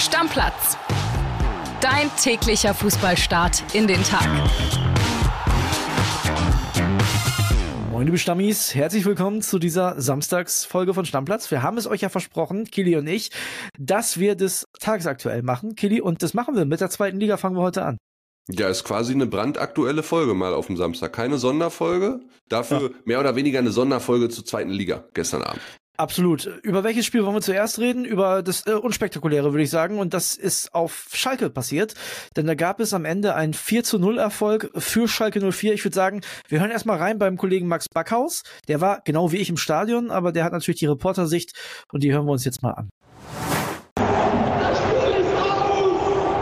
Stammplatz. Dein täglicher Fußballstart in den Tag. Moin, liebe Stammis, herzlich willkommen zu dieser Samstagsfolge von Stammplatz. Wir haben es euch ja versprochen, Kili und ich, dass wir das tagesaktuell machen. Kili, und das machen wir. Mit der zweiten Liga fangen wir heute an. Ja, ist quasi eine brandaktuelle Folge mal auf dem Samstag. Keine Sonderfolge, dafür ja. mehr oder weniger eine Sonderfolge zur zweiten Liga gestern Abend. Absolut. Über welches Spiel wollen wir zuerst reden? Über das äh, Unspektakuläre, würde ich sagen. Und das ist auf Schalke passiert. Denn da gab es am Ende einen 4 zu 0 Erfolg für Schalke 04. Ich würde sagen, wir hören erstmal rein beim Kollegen Max Backhaus. Der war genau wie ich im Stadion, aber der hat natürlich die Reportersicht und die hören wir uns jetzt mal an.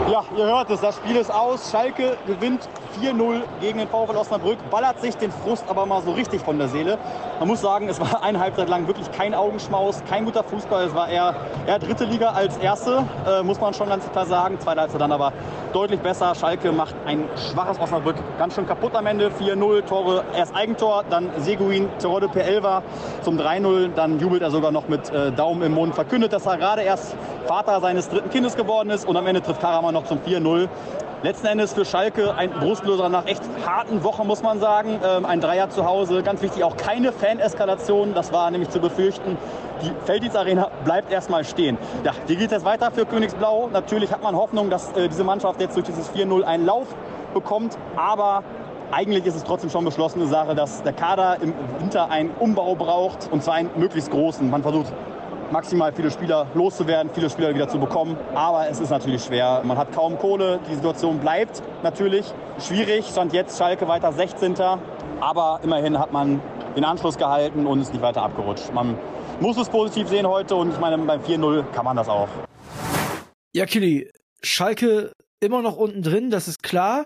Ja, ihr hört es, das Spiel ist aus. Schalke gewinnt 4-0 gegen den VfL Osnabrück, ballert sich den Frust aber mal so richtig von der Seele. Man muss sagen, es war eine Halbzeit lang wirklich kein Augenschmaus, kein guter Fußball. Es war eher, eher dritte Liga als erste, äh, muss man schon ganz klar sagen. Zweite Halbzeit dann aber deutlich besser. Schalke macht ein schwaches Osnabrück ganz schön kaputt am Ende. 4-0, Tore, erst Eigentor, dann Seguin, Terodde per Elva zum 3-0. Dann jubelt er sogar noch mit äh, Daumen im Mund, verkündet, dass er gerade erst Vater seines dritten Kindes geworden ist und am Ende trifft Karaman noch zum 4-0 letzten Endes für Schalke ein Brustloser nach echt harten Wochen, muss man sagen. Ähm, ein Dreier zu Hause, ganz wichtig, auch keine Faneskalation, das war nämlich zu befürchten. Die Felddienst-Arena bleibt erstmal stehen. Ja, wie geht es weiter für Königsblau? Natürlich hat man Hoffnung, dass äh, diese Mannschaft jetzt durch dieses 4-0 einen Lauf bekommt, aber eigentlich ist es trotzdem schon beschlossene Sache, dass der Kader im Winter einen Umbau braucht und zwar einen möglichst großen. Man versucht maximal viele Spieler loszuwerden, viele Spieler wieder zu bekommen. Aber es ist natürlich schwer. Man hat kaum Kohle. Die Situation bleibt natürlich schwierig. Stand jetzt Schalke weiter 16. Aber immerhin hat man den Anschluss gehalten und ist nicht weiter abgerutscht. Man muss es positiv sehen heute und ich meine, beim 4-0 kann man das auch. Ja, Kili, Schalke immer noch unten drin, das ist klar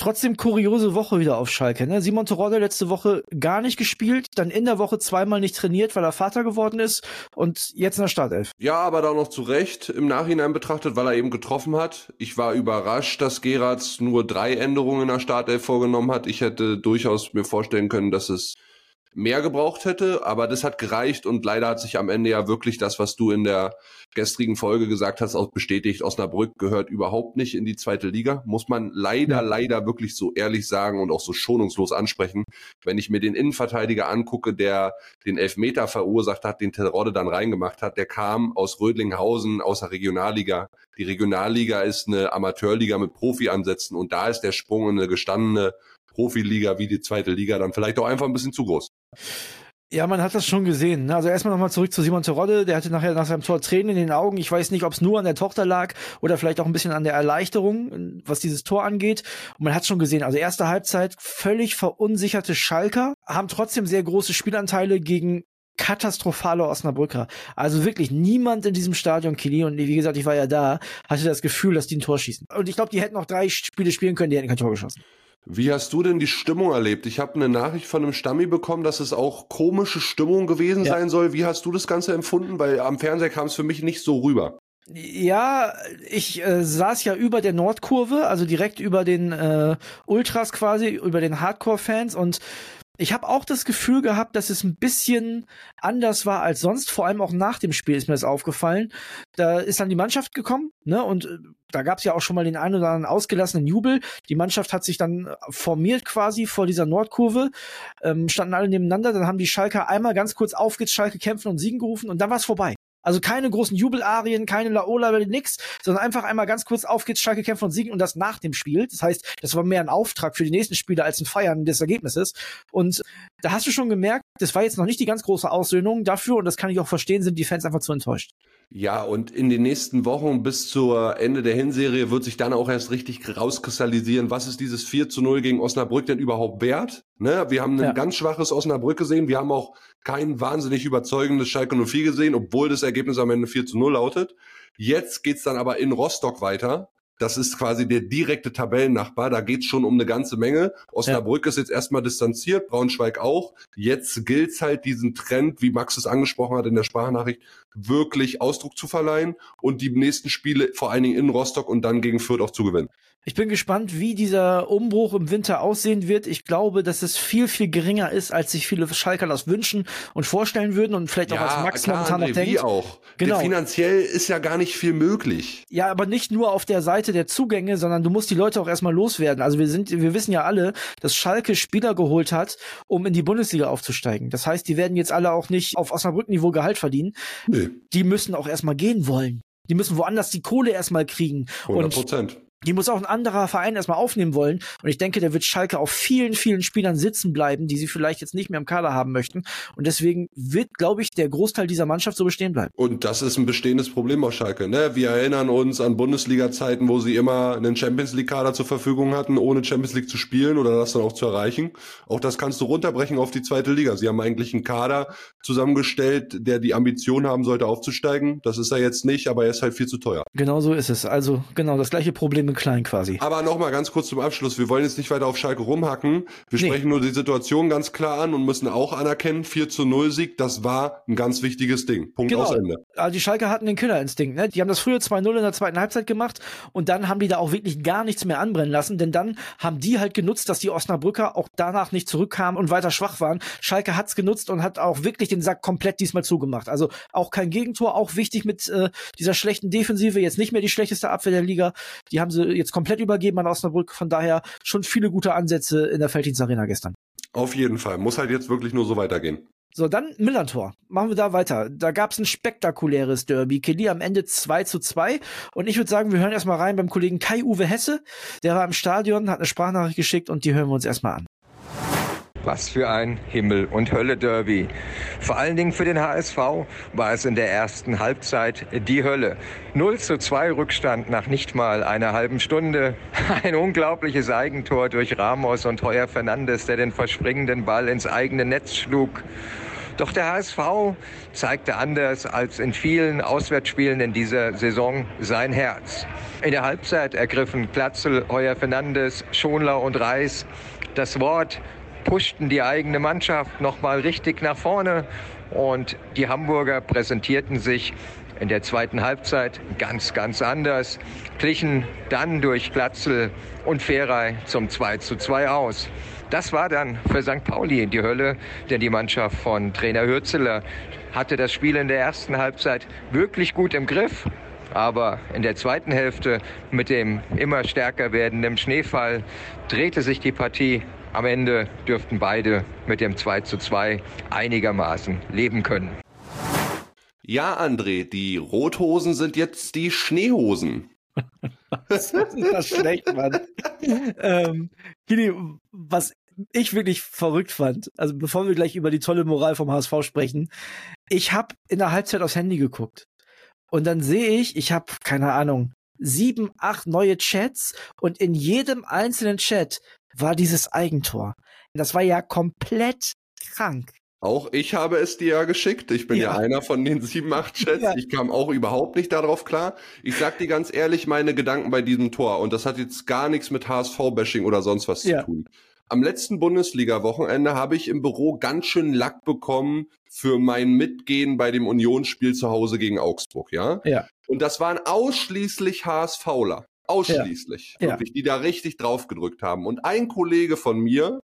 trotzdem kuriose Woche wieder auf Schalke. Ne? Simon Terodde letzte Woche gar nicht gespielt, dann in der Woche zweimal nicht trainiert, weil er Vater geworden ist und jetzt in der Startelf. Ja, aber da noch zu Recht im Nachhinein betrachtet, weil er eben getroffen hat. Ich war überrascht, dass Geratz nur drei Änderungen in der Startelf vorgenommen hat. Ich hätte durchaus mir vorstellen können, dass es mehr gebraucht hätte, aber das hat gereicht und leider hat sich am Ende ja wirklich das, was du in der gestrigen Folge gesagt hast, auch bestätigt. Osnabrück gehört überhaupt nicht in die zweite Liga, muss man leider, leider wirklich so ehrlich sagen und auch so schonungslos ansprechen. Wenn ich mir den Innenverteidiger angucke, der den Elfmeter verursacht hat, den Terodde dann reingemacht hat, der kam aus Rödlinghausen, aus der Regionalliga. Die Regionalliga ist eine Amateurliga mit Profi-Ansätzen und da ist der Sprung in eine gestandene Profiliga wie die zweite Liga dann vielleicht auch einfach ein bisschen zu groß. Ja, man hat das schon gesehen. Ne? Also erstmal nochmal zurück zu Simon Terodde. Der hatte nachher nach seinem Tor Tränen in den Augen. Ich weiß nicht, ob es nur an der Tochter lag oder vielleicht auch ein bisschen an der Erleichterung, was dieses Tor angeht. Und man hat schon gesehen, also erste Halbzeit völlig verunsicherte Schalker haben trotzdem sehr große Spielanteile gegen katastrophale Osnabrücker. Also wirklich niemand in diesem Stadion, Kili, und wie gesagt, ich war ja da, hatte das Gefühl, dass die ein Tor schießen. Und ich glaube, die hätten noch drei Spiele spielen können, die hätten kein Tor geschossen. Wie hast du denn die Stimmung erlebt? Ich habe eine Nachricht von einem Stammi bekommen, dass es auch komische Stimmung gewesen ja. sein soll. Wie hast du das Ganze empfunden? Weil am Fernseher kam es für mich nicht so rüber. Ja, ich äh, saß ja über der Nordkurve, also direkt über den äh, Ultras quasi, über den Hardcore-Fans und ich habe auch das Gefühl gehabt, dass es ein bisschen anders war als sonst. Vor allem auch nach dem Spiel ist mir das aufgefallen. Da ist dann die Mannschaft gekommen, ne? Und äh, da gab es ja auch schon mal den einen oder anderen ausgelassenen Jubel. Die Mannschaft hat sich dann formiert quasi vor dieser Nordkurve, ähm, standen alle nebeneinander. Dann haben die Schalker einmal ganz kurz auf geht's Schalke kämpfen und siegen gerufen und dann war's vorbei. Also keine großen Jubelarien, keine Laola, nix, sondern einfach einmal ganz kurz auf geht's, Schalke kämpfen und siegen und das nach dem Spiel. Das heißt, das war mehr ein Auftrag für die nächsten Spiele als ein Feiern des Ergebnisses. Und da hast du schon gemerkt, das war jetzt noch nicht die ganz große Aussöhnung dafür und das kann ich auch verstehen, sind die Fans einfach zu enttäuscht. Ja, und in den nächsten Wochen bis zur Ende der Hinserie wird sich dann auch erst richtig rauskristallisieren, was ist dieses 4 zu 0 gegen Osnabrück denn überhaupt wert? Ne? Wir haben ein ja. ganz schwaches Osnabrück gesehen. Wir haben auch kein wahnsinnig überzeugendes Schalke 04 gesehen, obwohl das Ergebnis am Ende 4 zu 0 lautet. Jetzt geht's dann aber in Rostock weiter. Das ist quasi der direkte Tabellennachbar. Da geht's schon um eine ganze Menge. Osnabrück ja. ist jetzt erstmal distanziert, Braunschweig auch. Jetzt gilt's halt diesen Trend, wie Max es angesprochen hat in der Sprachnachricht, wirklich Ausdruck zu verleihen und die nächsten Spiele vor allen Dingen in Rostock und dann gegen Fürth auch zu gewinnen. Ich bin gespannt, wie dieser Umbruch im Winter aussehen wird. Ich glaube, dass es viel, viel geringer ist, als sich viele Schalker das wünschen und vorstellen würden und vielleicht ja, auch als Max klar, momentan André, noch denkt. Auch. Genau. Finanziell ist ja gar nicht viel möglich. Ja, aber nicht nur auf der Seite der Zugänge, sondern du musst die Leute auch erstmal loswerden. Also wir sind, wir wissen ja alle, dass Schalke Spieler geholt hat, um in die Bundesliga aufzusteigen. Das heißt, die werden jetzt alle auch nicht auf Osnabrück-Niveau Gehalt verdienen. Nee, Die müssen auch erstmal gehen wollen. Die müssen woanders die Kohle erstmal kriegen. 100 Und Prozent. Die muss auch ein anderer Verein erstmal aufnehmen wollen. Und ich denke, der wird Schalke auf vielen, vielen Spielern sitzen bleiben, die sie vielleicht jetzt nicht mehr im Kader haben möchten. Und deswegen wird, glaube ich, der Großteil dieser Mannschaft so bestehen bleiben. Und das ist ein bestehendes Problem auf Schalke. Ne? Wir erinnern uns an Bundesliga-Zeiten, wo sie immer einen Champions League-Kader zur Verfügung hatten, ohne Champions League zu spielen oder das dann auch zu erreichen. Auch das kannst du runterbrechen auf die zweite Liga. Sie haben eigentlich einen Kader zusammengestellt, der die Ambition haben sollte, aufzusteigen. Das ist er jetzt nicht, aber er ist halt viel zu teuer. Genau so ist es. Also genau das gleiche Problem in klein quasi. Aber nochmal ganz kurz zum Abschluss. Wir wollen jetzt nicht weiter auf Schalke rumhacken. Wir Nee. sprechen nur die Situation ganz klar an und müssen auch anerkennen, 4 zu 0 Sieg, das war ein ganz wichtiges Ding. Punkt Genau. aus Ende. Also die Schalke hatten den Killerinstinkt. Ne? Die haben das früher 2-0 in der zweiten Halbzeit gemacht und dann haben die da auch wirklich gar nichts mehr anbrennen lassen, denn dann haben die halt genutzt, dass die Osnabrücker auch danach nicht zurückkamen und weiter schwach waren. Schalke hat's genutzt und hat auch wirklich den Sack komplett diesmal zugemacht. Also auch kein Gegentor, auch wichtig mit äh, dieser schlechten Defensive, jetzt nicht mehr die schlechteste Abwehr der Liga. Die haben sie jetzt komplett übergeben an Osnabrück, von daher schon viele gute Ansätze in der Felddienst Arena gestern. Auf jeden Fall. Muss halt jetzt wirklich nur so weitergehen. So, dann Millantor. Machen wir da weiter. Da gab's ein spektakuläres Derby. Kelly am Ende 2 zu 2. Und ich würde sagen, wir hören erstmal rein beim Kollegen Kai-Uwe Hesse. Der war im Stadion, hat eine Sprachnachricht geschickt und die hören wir uns erstmal an. Was für ein Himmel- und Hölle-Derby. Vor allen Dingen für den HSV war es in der ersten Halbzeit die Hölle. 0 zu 2 Rückstand nach nicht mal einer halben Stunde. Ein unglaubliches Eigentor durch Ramos und Heuer Fernandes, der den verspringenden Ball ins eigene Netz schlug. Doch der HSV zeigte anders als in vielen Auswärtsspielen in dieser Saison sein Herz. In der Halbzeit ergriffen Glatzel, Heuer Fernandes, Schonlau und Reis das Wort, pushten die eigene Mannschaft nochmal richtig nach vorne und die Hamburger präsentierten sich in der zweiten Halbzeit ganz, ganz anders, glichen dann durch Glatzel und Ferrei zum 2 zu 2 aus. Das war dann für St. Pauli die Hölle, denn die Mannschaft von Trainer Hürzeler hatte das Spiel in der ersten Halbzeit wirklich gut im Griff. Aber in der zweiten Hälfte mit dem immer stärker werdenden Schneefall drehte sich die Partie. Am Ende dürften beide mit dem 2 zu 2 einigermaßen leben können. Ja, André, die Rothosen sind jetzt die Schneehosen. Das ist das schlecht, Mann. ähm, Kili, was ich wirklich verrückt fand, also bevor wir gleich über die tolle Moral vom HSV sprechen, ich habe in der Halbzeit aufs Handy geguckt und dann sehe ich, ich habe keine Ahnung, sieben, acht neue Chats und in jedem einzelnen Chat war dieses Eigentor. Das war ja komplett krank. Auch ich habe es dir ja geschickt. Ich bin ja, Ja. einer von den sieben, acht Chats. Ja. Ich kam auch überhaupt nicht darauf klar. Ich sag dir ganz ehrlich meine Gedanken bei diesem Tor. Und das hat jetzt gar nichts mit HSV-Bashing oder sonst was zu tun. Am letzten Bundesliga-Wochenende habe ich im Büro ganz schön Lack bekommen für mein Mitgehen bei dem Unionsspiel zu Hause gegen Augsburg, ja? Ja. Und das waren ausschließlich HSVler. Ausschließlich. Ja. Wirklich, die da richtig drauf gedrückt haben. Und ein Kollege von mir,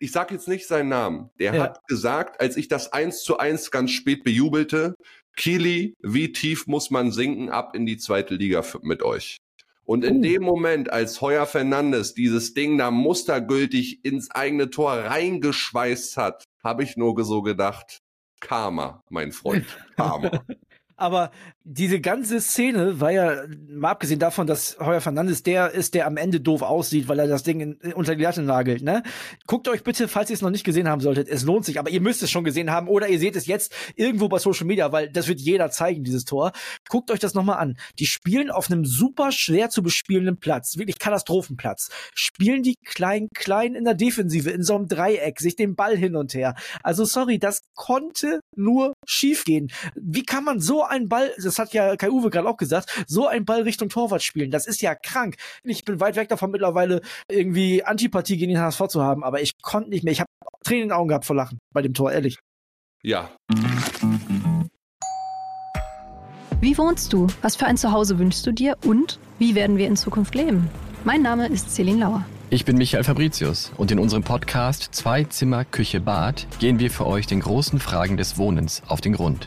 ich sag jetzt nicht seinen Namen, der Ja. hat gesagt, als ich das eins zu eins ganz spät bejubelte, Kili, wie tief muss man sinken ab in die zweite Liga mit euch? Und in Uh. dem Moment, als Heuer Fernandes dieses Ding da mustergültig ins eigene Tor reingeschweißt hat, habe ich nur so gedacht, Karma, mein Freund, Karma. Aber diese ganze Szene war ja, mal abgesehen davon, dass Heuer Fernandes der ist, der am Ende doof aussieht, weil er das Ding in, unter die Latte nagelt, ne? Guckt euch bitte, falls ihr es noch nicht gesehen haben solltet, es lohnt sich, aber ihr müsst es schon gesehen haben oder ihr seht es jetzt irgendwo bei Social Media, weil das wird jeder zeigen, dieses Tor. Guckt euch das nochmal an. Die spielen auf einem super schwer zu bespielenden Platz, wirklich Katastrophenplatz. Spielen die klein, klein in der Defensive, in so einem Dreieck, sich den Ball hin und her. Also sorry, das konnte nur schiefgehen. Wie kann man so einen Ball, das hat ja Kai Uwe gerade auch gesagt, so einen Ball Richtung Torwart spielen? Das ist ja krank. Ich bin weit weg davon mittlerweile irgendwie Antipathie gegen den HSV zu haben, aber ich konnte nicht mehr. Ich habe Tränen in den Augen gehabt vor Lachen bei dem Tor, ehrlich. Ja, Wie wohnst du? Was für ein Zuhause wünschst du dir? Und wie werden wir in Zukunft leben? Mein Name ist Celine Lauer. Ich bin Michael Fabricius und in unserem Podcast Zwei Zimmer, Küche, Bad gehen wir für euch den großen Fragen des Wohnens auf den Grund.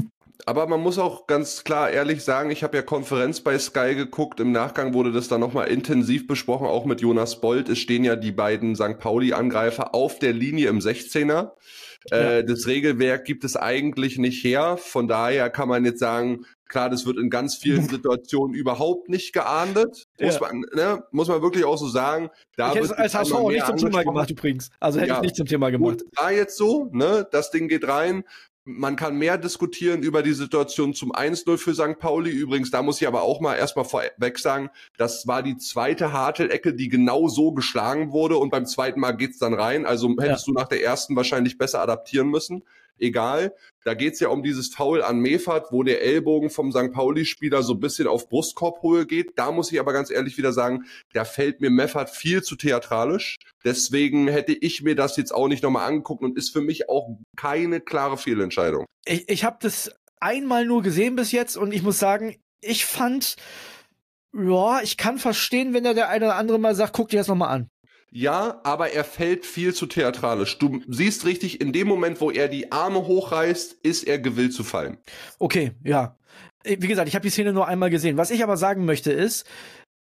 Aber man muss auch ganz klar ehrlich sagen, ich habe ja Konferenz bei Sky geguckt. Im Nachgang wurde das dann nochmal intensiv besprochen, auch mit Jonas Bold. Es stehen ja die beiden St. Pauli-Angreifer auf der Linie im 16er. Ja. Äh, das Regelwerk gibt es eigentlich nicht her. Von daher kann man jetzt sagen, klar, das wird in ganz vielen Situationen überhaupt nicht geahndet. Muss, ja. man, ne, muss man wirklich auch so sagen. Da ich hätte als HSV auch nicht zum Thema gemacht übrigens. Also hätte ja. ich nicht zum Thema gemacht. Gut, da jetzt so, ne, das Ding geht rein. Man kann mehr diskutieren über die Situation zum 1-0 für St. Pauli. Übrigens, da muss ich aber auch mal erstmal vorweg sagen, das war die zweite Hartel-Ecke, die genau so geschlagen wurde und beim zweiten Mal geht's dann rein. Also hättest ja. du nach der ersten wahrscheinlich besser adaptieren müssen egal. Da geht's ja um dieses Foul an Mefert, wo der Ellbogen vom St. Pauli-Spieler so ein bisschen auf Brustkorbhöhe geht. Da muss ich aber ganz ehrlich wieder sagen, da fällt mir Meffert viel zu theatralisch. Deswegen hätte ich mir das jetzt auch nicht nochmal angeguckt und ist für mich auch keine klare Fehlentscheidung. Ich, ich habe das einmal nur gesehen bis jetzt und ich muss sagen, ich fand, ja, ich kann verstehen, wenn da der eine oder andere mal sagt, guck dir das nochmal an. Ja, aber er fällt viel zu theatralisch. Du siehst richtig, in dem Moment, wo er die Arme hochreißt, ist er gewillt zu fallen. Okay, ja. Äh, wie gesagt, ich habe die Szene nur einmal gesehen. Was ich aber sagen möchte ist,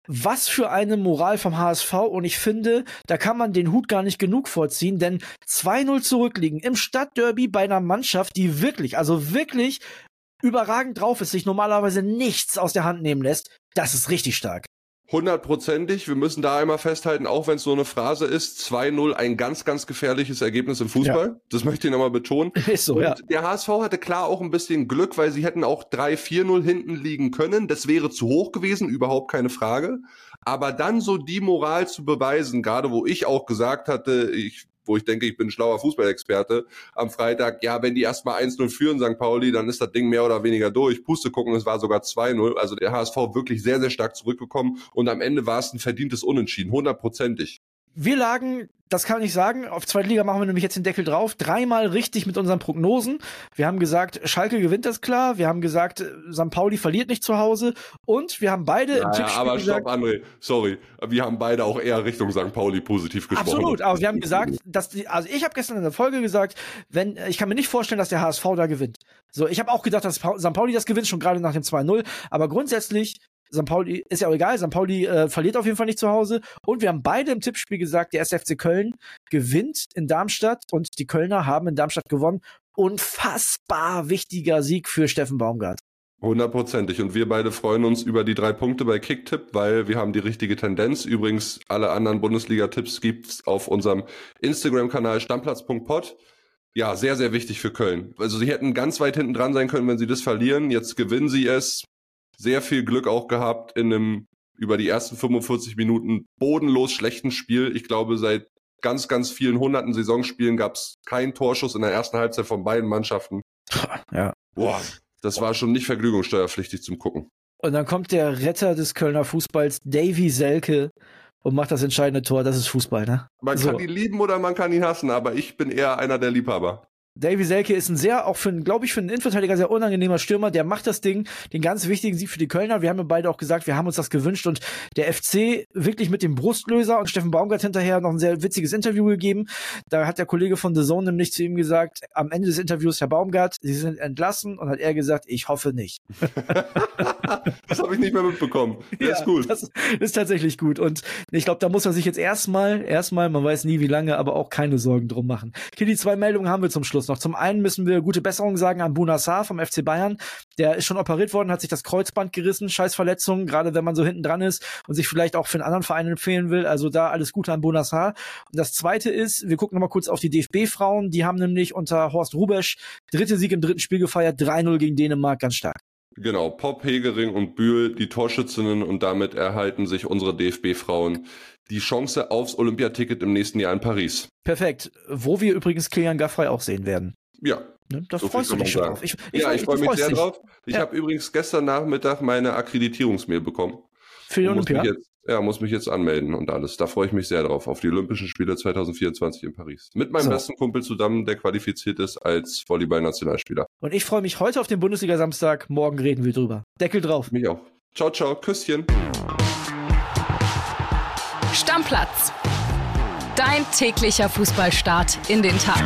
was für eine Moral vom HSV und ich finde, da kann man den Hut gar nicht genug vorziehen, denn 2-0 zurückliegen im Stadtderby bei einer Mannschaft, die wirklich, also wirklich überragend drauf ist, sich normalerweise nichts aus der Hand nehmen lässt, das ist richtig stark hundertprozentig. Wir müssen da einmal festhalten, auch wenn es so eine Phrase ist, 2-0 ein ganz, ganz gefährliches Ergebnis im Fußball. Ja. Das möchte ich nochmal betonen. Ist so, Und ja. Der HSV hatte klar auch ein bisschen Glück, weil sie hätten auch 3-4-0 hinten liegen können. Das wäre zu hoch gewesen, überhaupt keine Frage. Aber dann so die Moral zu beweisen, gerade wo ich auch gesagt hatte, ich wo ich denke, ich bin ein schlauer Fußballexperte, am Freitag, ja, wenn die erstmal 1-0 führen, St. Pauli, dann ist das Ding mehr oder weniger durch. Puste gucken, es war sogar 2-0. Also der HSV wirklich sehr, sehr stark zurückgekommen und am Ende war es ein verdientes Unentschieden, hundertprozentig. Wir lagen das kann ich sagen. Auf zweite Liga machen wir nämlich jetzt den Deckel drauf. Dreimal richtig mit unseren Prognosen. Wir haben gesagt, Schalke gewinnt das klar. Wir haben gesagt, St. Pauli verliert nicht zu Hause. Und wir haben beide ja, im Tippspiel ja, aber gesagt, stopp, André, sorry. Wir haben beide auch eher Richtung St. Pauli positiv gesprochen. Absolut, aber wir haben gesagt, dass die, also ich habe gestern in der Folge gesagt, wenn, ich kann mir nicht vorstellen, dass der HSV da gewinnt. So, ich habe auch gedacht, dass St. Pauli das gewinnt, schon gerade nach dem 2-0. Aber grundsätzlich St. Pauli ist ja auch egal, St. Pauli äh, verliert auf jeden Fall nicht zu Hause. Und wir haben beide im Tippspiel gesagt, der SFC Köln gewinnt in Darmstadt und die Kölner haben in Darmstadt gewonnen. Unfassbar wichtiger Sieg für Steffen Baumgart. Hundertprozentig. Und wir beide freuen uns über die drei Punkte bei Kicktipp, weil wir haben die richtige Tendenz. Übrigens, alle anderen Bundesliga-Tipps gibt's auf unserem Instagram-Kanal stammplatz.pod. Ja, sehr, sehr wichtig für Köln. Also sie hätten ganz weit hinten dran sein können, wenn sie das verlieren. Jetzt gewinnen sie es sehr viel Glück auch gehabt in einem über die ersten 45 Minuten bodenlos schlechten Spiel. Ich glaube, seit ganz, ganz vielen hunderten Saisonspielen gab es keinen Torschuss in der ersten Halbzeit von beiden Mannschaften. Ja. Boah, das war schon nicht vergnügungssteuerpflichtig zum Gucken. Und dann kommt der Retter des Kölner Fußballs, Davy Selke, und macht das entscheidende Tor. Das ist Fußball, ne? Man so. kann ihn lieben oder man kann ihn hassen, aber ich bin eher einer der Liebhaber. Davy Selke ist ein sehr, auch für, glaube ich, für einen Innenverteidiger sehr unangenehmer Stürmer. Der macht das Ding, den ganz wichtigen Sieg für die Kölner. Wir haben ja beide auch gesagt, wir haben uns das gewünscht und der FC wirklich mit dem Brustlöser und Steffen Baumgart hinterher noch ein sehr witziges Interview gegeben. Da hat der Kollege von The Zone nämlich zu ihm gesagt, am Ende des Interviews, Herr Baumgart, Sie sind entlassen und hat er gesagt, ich hoffe nicht. das habe ich nicht mehr mitbekommen. Der ja, ist gut. Das ist tatsächlich gut und ich glaube, da muss er sich jetzt erstmal, erstmal, man weiß nie wie lange, aber auch keine Sorgen drum machen. Okay, die zwei Meldungen haben wir zum Schluss noch. Zum einen müssen wir gute Besserung sagen an Bunassar vom FC Bayern. Der ist schon operiert worden, hat sich das Kreuzband gerissen, scheiß Verletzung, gerade wenn man so hinten dran ist und sich vielleicht auch für einen anderen Verein empfehlen will. Also da alles Gute an Bunassar. Und das zweite ist, wir gucken nochmal kurz auf die DFB-Frauen. Die haben nämlich unter Horst Rubesch dritte Sieg im dritten Spiel gefeiert, 3-0 gegen Dänemark, ganz stark. Genau, Pop, Hegering und Bühl, die Torschützinnen und damit erhalten sich unsere DFB-Frauen die Chance aufs Olympiaticket im nächsten Jahr in Paris. Perfekt. Wo wir übrigens Kilian Gaffrey auch sehen werden. Ja. Ne? Da so freust du dich schon drauf. Ich, Ich, ja, ich, freue mich sehr dich. drauf. Ich Ja. habe übrigens gestern Nachmittag meine Akkreditierungsmail bekommen. Für die Olympia. jetzt, ja, muss mich jetzt anmelden und alles. Da freue ich mich sehr drauf, auf die Olympischen Spiele 2024 in Paris. Mit meinem So. besten Kumpel zusammen, der qualifiziert ist als Volleyball-Nationalspieler. Und ich freue mich heute auf den Bundesliga-Samstag. Morgen reden wir drüber. Deckel drauf. Mich auch. Ciao, ciao, Küsschen. Stammplatz. Dein täglicher Fußballstart in den Tag.